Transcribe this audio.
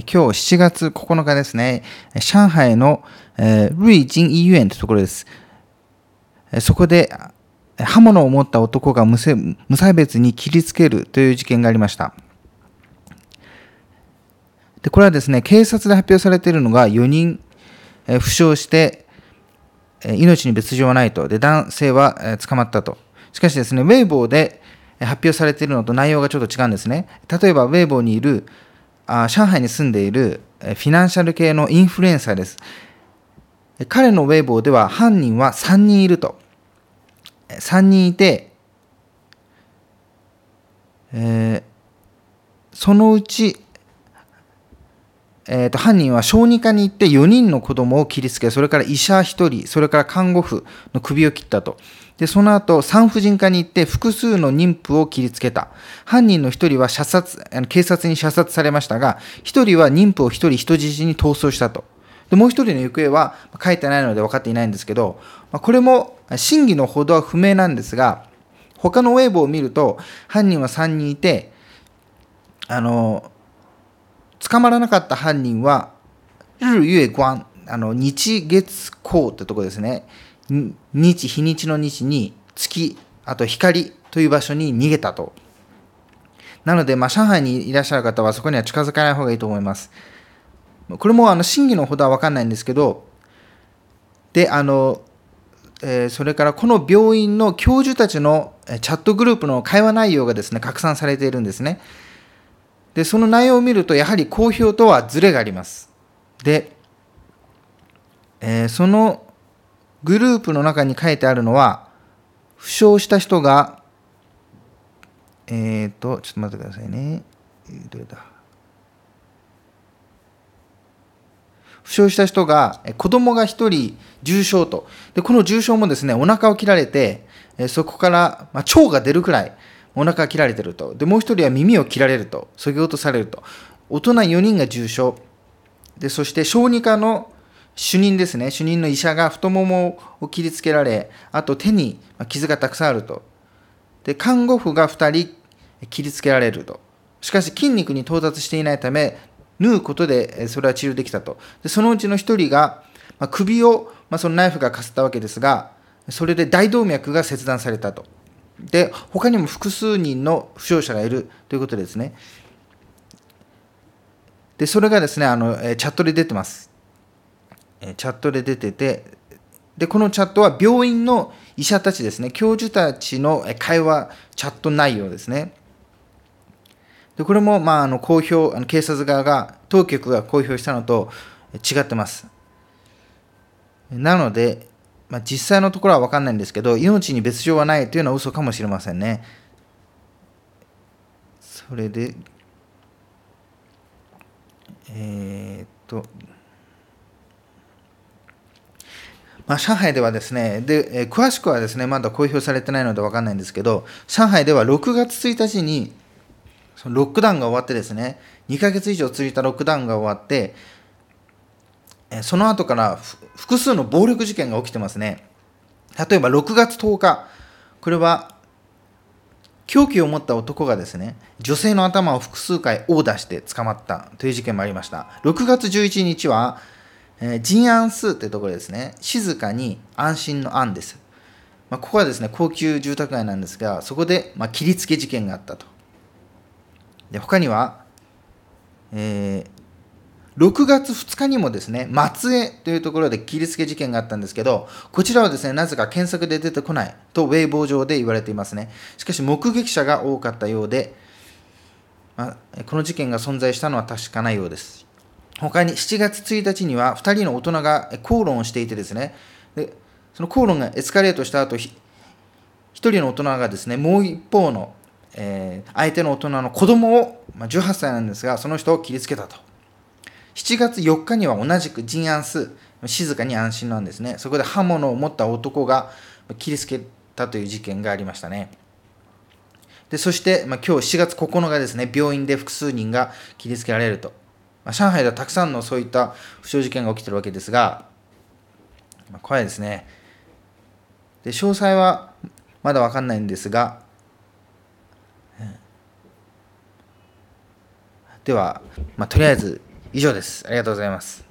今日7月9日ですね、上海の瑞金医院というところです。そこで刃物を持った男が無差別に切りつけるという事件がありました。でこれはですね、警察で発表されているのが4人え負傷してえ命に別状はないと。で、男性はえ捕まったと。しかしですね、ウェイボーで発表されているのと内容がちょっと違うんですね。例えば、ウェイボーにいるあ上海に住んでいるフィナンシャル系のインフルエンサーです。彼のウェイボーでは犯人は3人いると。3人いて、えー、そのうちえーと、犯人は小児科に行って4人の子供を切りつけ、それから医者1人、それから看護婦の首を切ったと。で、その後、産婦人科に行って複数の妊婦を切りつけた。犯人の1人は射殺、警察に射殺されましたが、1人は妊婦を1人人質に逃走したと。で、もう1人の行方は書いてないので分かっていないんですけど、これも真偽のほどは不明なんですが、他のウェーブを見ると、犯人は3人いて、あの、捕まらなかった犯人は、日月光、あの日月光ってとこですね。日、日にちの日に月、あと光という場所に逃げたと。なので、まあ、上海にいらっしゃる方はそこには近づかない方がいいと思います。これもあの真偽のほどは分かんないんですけど、で、あの、えー、それからこの病院の教授たちのチャットグループの会話内容がですね、拡散されているんですね。で、その内容を見ると、やはり公表とはズレがあります。で、えー、そのグループの中に書いてあるのは、負傷した人が、えっ、ー、と、ちょっと待ってくださいね。どれだ？負傷した人が、子供が1人重傷と。で、この重傷もですね、お腹を切られて、そこから、まあ、腸が出るくらい、お腹が切られてると。で、もう一人は耳を切られると。そぎ落とされると。大人4人が重傷。で、そして小児科の主任ですね。主任の医者が太ももを切りつけられ、あと手に傷がたくさんあると。で、看護婦が2人切りつけられると。しかし筋肉に到達していないため、縫うことでそれは治療できたと。でそのうちの1人が、ま首を、ま、そのナイフがかすったわけですが、それで大動脈が切断されたと。で、他にも複数人の負傷者がいるということですね。で、それがですね、あのチャットで出てます。チャットで出てて、で、このチャットは病院の医者たちですね、教授たちの会話、チャット内容ですね。で、これも、まあ、あの公表、あの警察側が、当局が公表したのと違ってます。なので、まあ、実際のところは分かんないんですけど、命に別状はないというのは嘘かもしれませんね。それで、えー、っと、まあ、上海ではですね、で、えー、詳しくはですね、まだ公表されてないので分かんないんですけど、上海では6月1日に、そのロックダウンが終わってですね、2ヶ月以上続いたロックダウンが終わって、その後から複数の暴力事件が起きてますね。例えば6月10日、これは凶器を持った男がですね、女性の頭を複数回殴打して捕まったという事件もありました。6月11日は、えー、ジンアンスってところですね、静かに安心の安です。まあ、ここはですね、高級住宅街なんですが、そこで、まあ、切りつけ事件があったと。で他には、えー、6月2日にもですね、松江というところで切りつけ事件があったんですけど、こちらはですね、なぜか検索で出てこないとウェイボー上で言われていますね。しかし目撃者が多かったようで、まあ、この事件が存在したのは確かなようです。他に7月1日には2人の大人が口論をしていてですね、でその口論がエスカレートした後、1人の大人がですね、もう一方の、えー、相手の大人の子供を、まあ、18歳なんですが、その人を切りつけたと。7月4日には同じく陣安数、静かに安心なんですね。そこで刃物を持った男が切りつけたという事件がありましたね。でそして、まあ、今日7月9日ですね、病院で複数人が切りつけられると。まあ、上海ではたくさんのそういった負傷事件が起きているわけですが、まあ、怖いですね。で詳細はまだ分かんないんですが、では、まあ、とりあえず以上です。ありがとうございます。